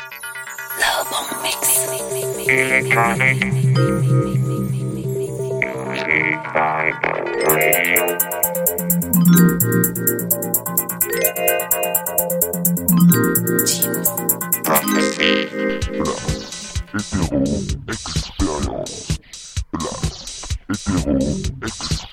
Love on Vibe Hetero Experience Plus Hetero Experience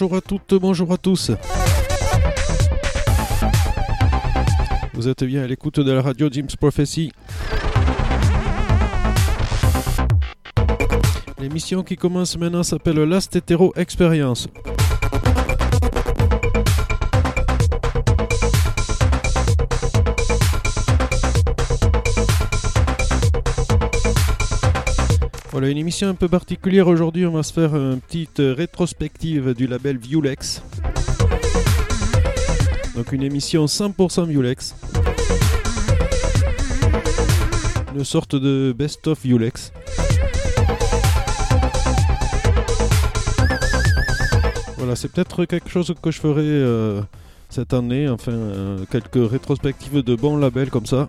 bonjour à toutes, bonjour à tous. Vous êtes bien à l'écoute de la radio Jim's Prophecy. L'émission qui commence maintenant s'appelle Last Hetero Experience. Une émission un peu particulière aujourd'hui. On va se faire une petite rétrospective du label Vulex. Donc une émission 100% Vulex. Une sorte de best-of Vulex. Voilà, c'est peut-être quelque chose que je ferai euh, cette année. Enfin, euh, quelques rétrospectives de bons labels comme ça.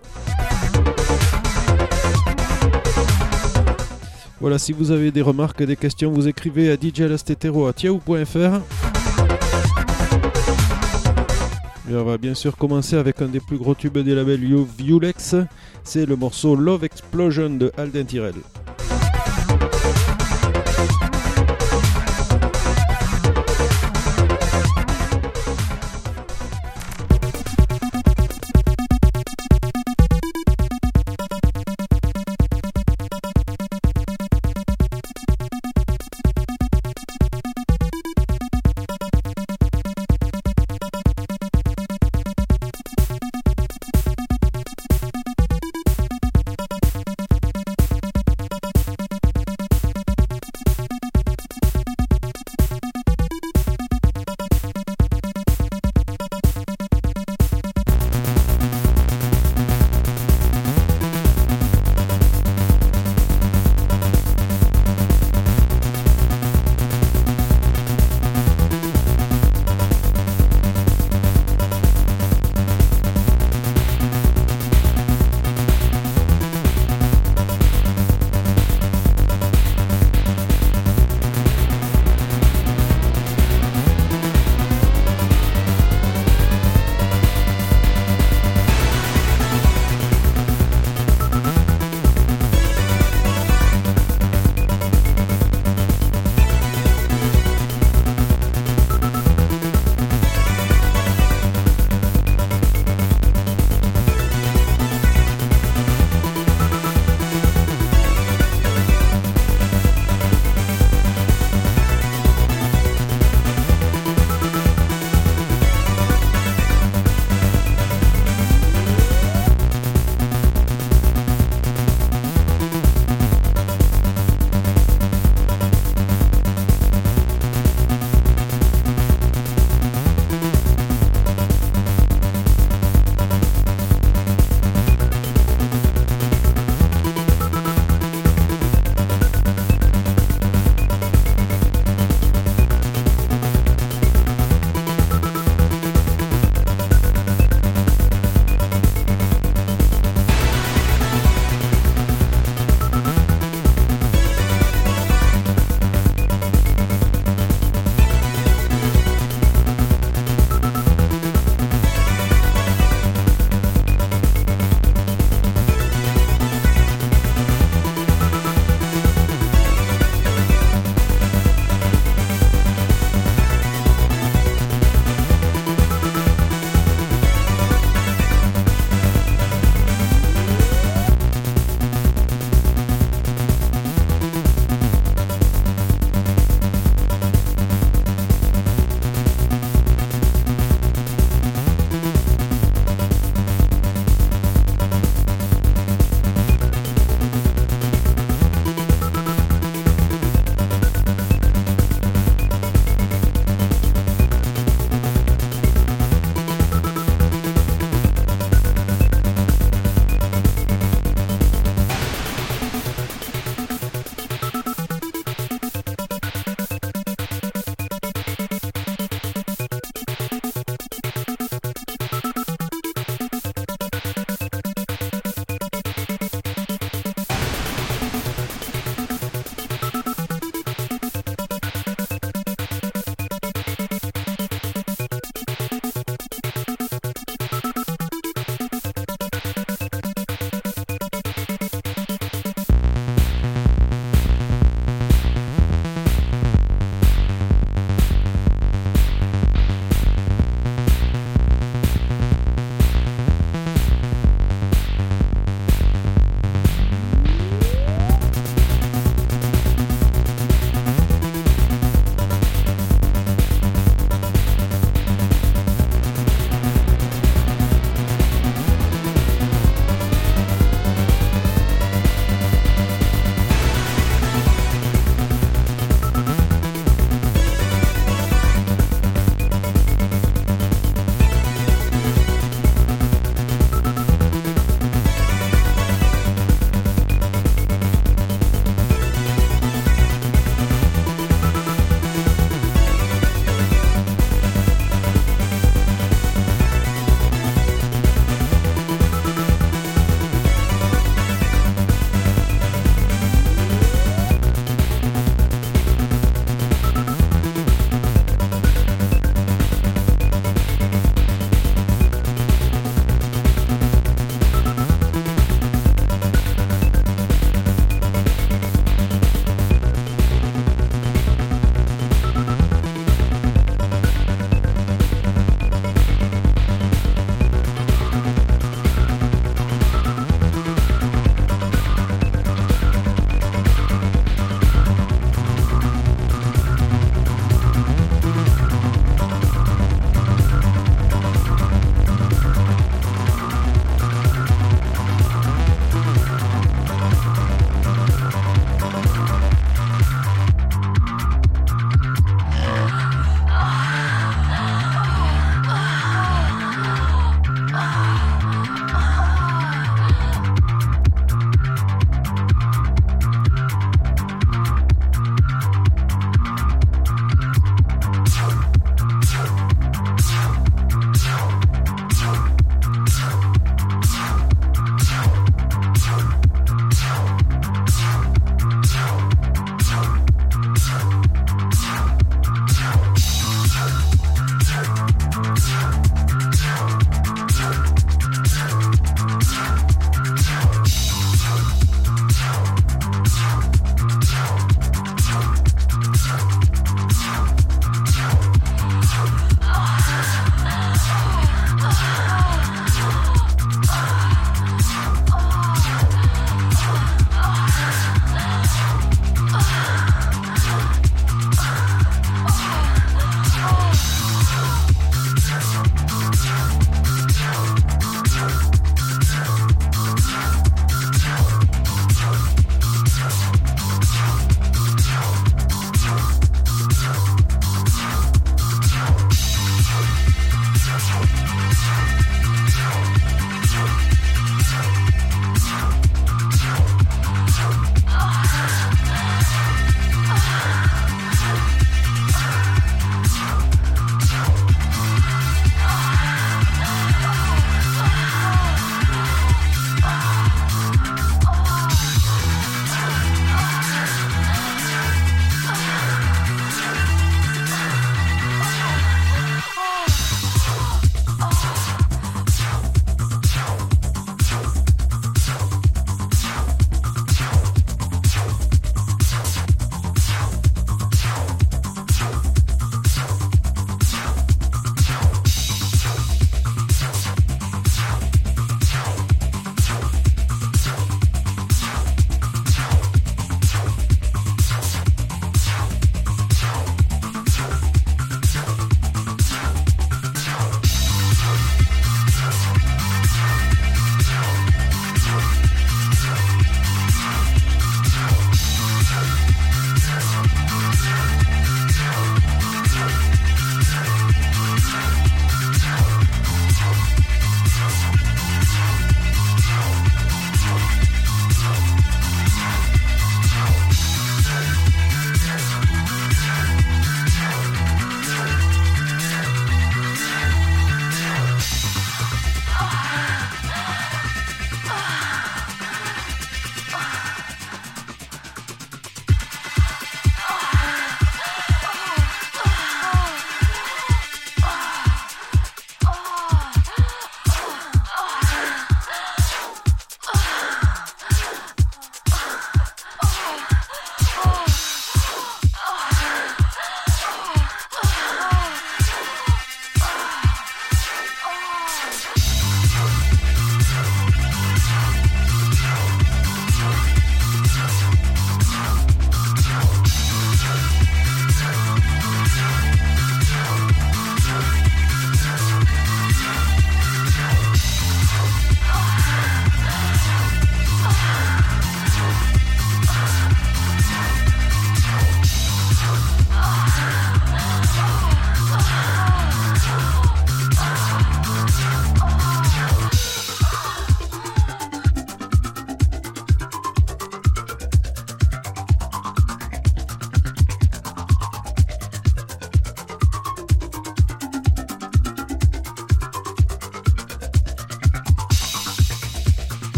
Voilà, si vous avez des remarques, des questions, vous écrivez à djlastetero.tiaou.fr. Et on va bien sûr commencer avec un des plus gros tubes des labels Vulex. C'est le morceau Love Explosion de Alden Tyrell.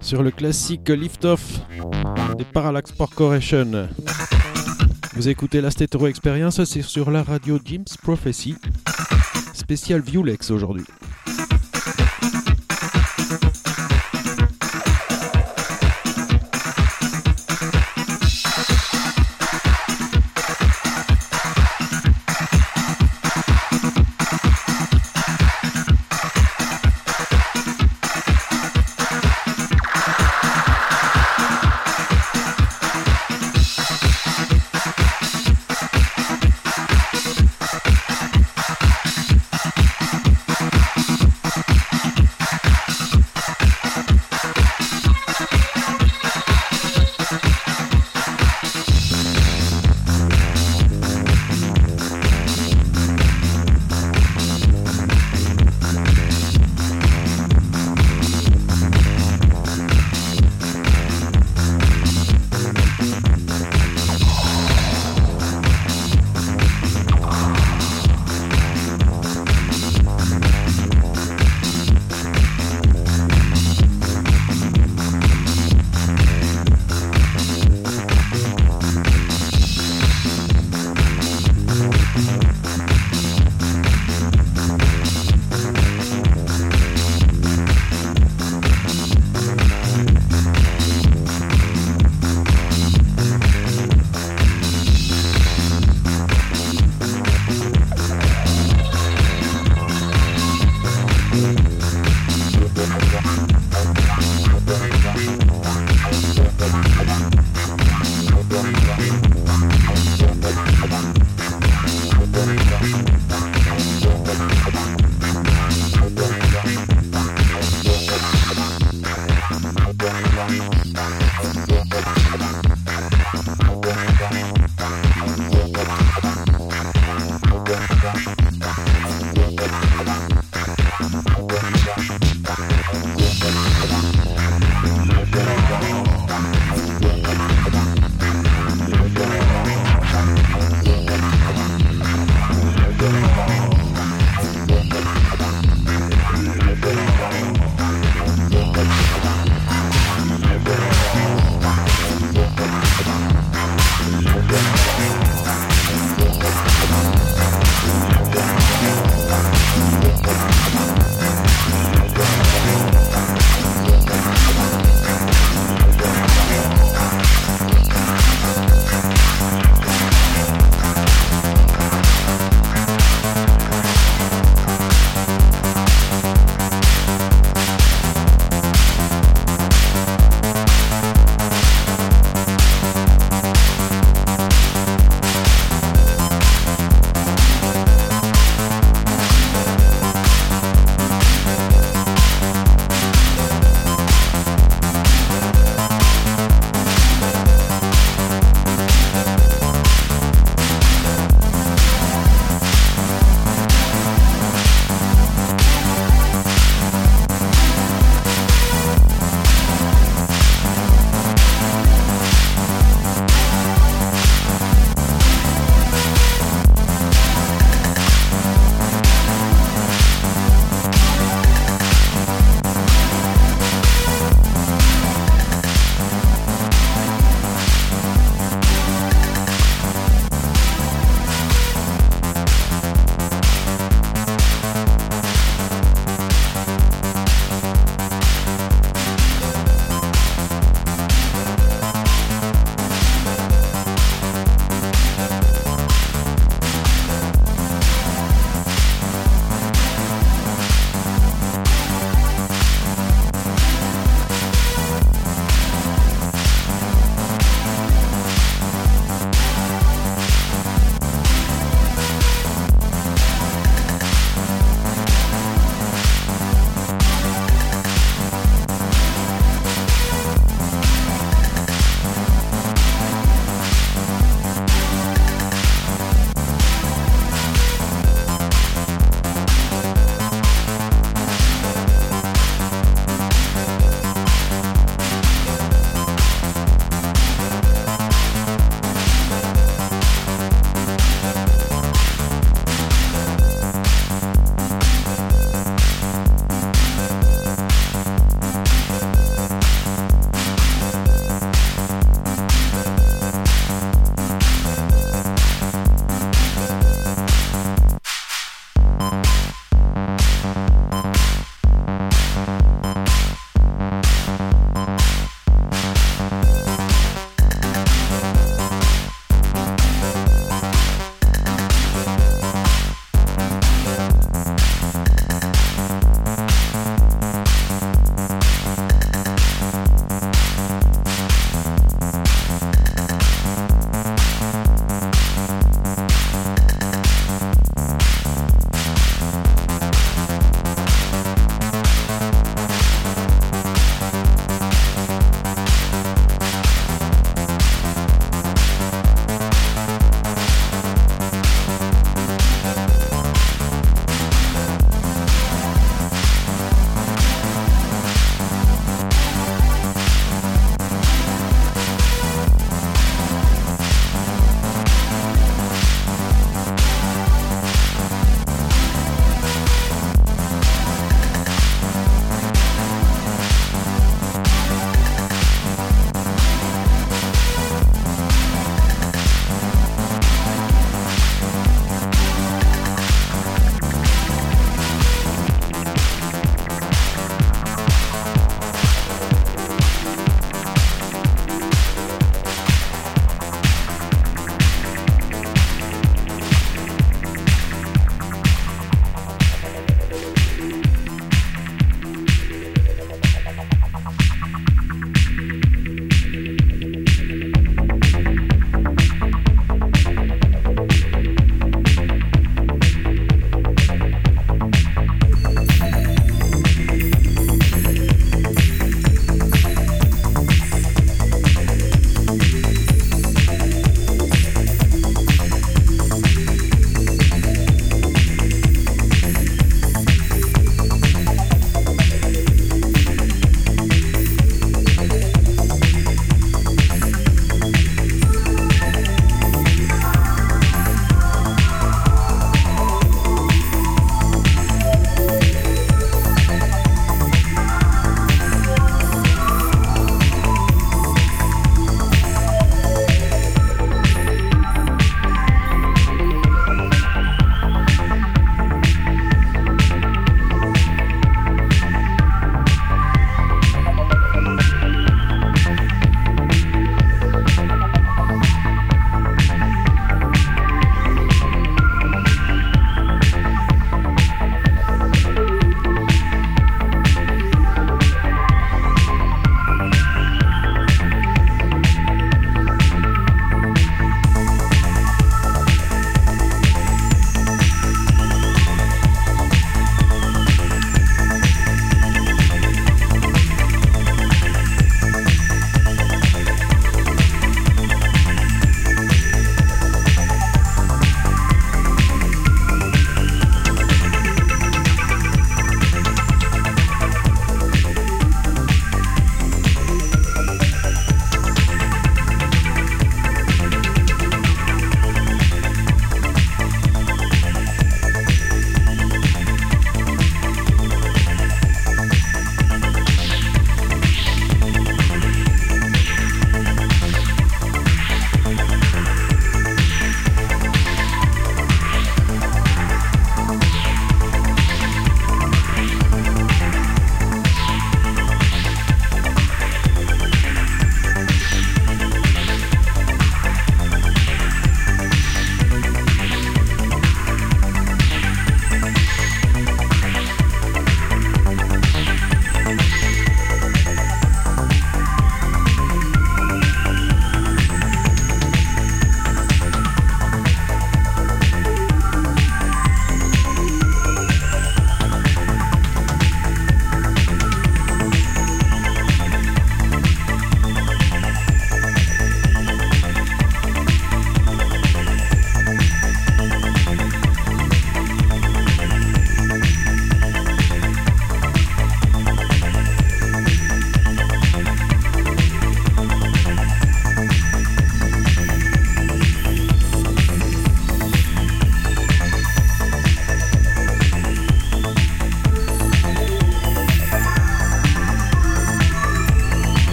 Sur le classique Lift Off des Parallax Corporation. Vous écoutez la Stetero Experience, c'est sur la radio Jim's Prophecy, spécial Viewlex aujourd'hui.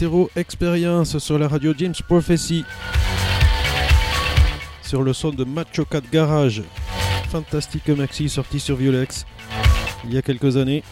La Stétéro Experience sur la radio James Prophecy. Sur le son de Macho Cat Garage. Fantastique maxi sorti sur Violex il y a quelques années.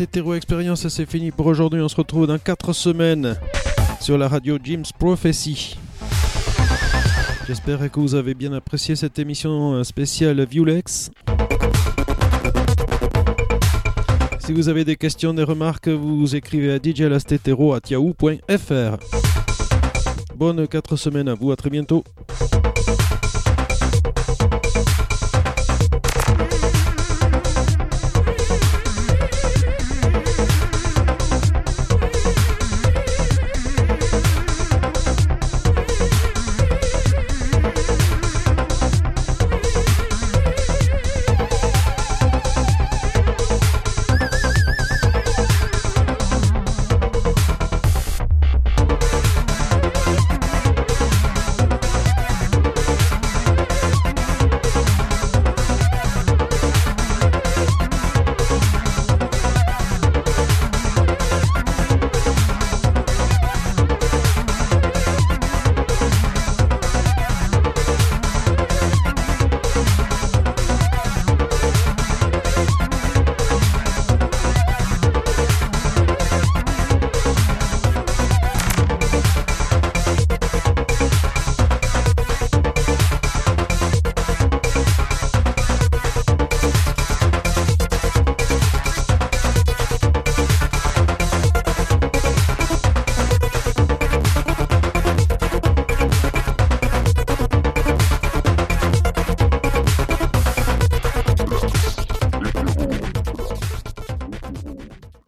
Hétéro Expérience, c'est fini pour aujourd'hui. On se retrouve dans 4 semaines sur la radio Jim's Prophecy. J'espère que vous avez bien apprécié cette émission spéciale Vulex. Si vous avez des questions, des remarques, vous écrivez à djlastetero.yahoo.fr. Bonne 4 semaines à vous, à très bientôt.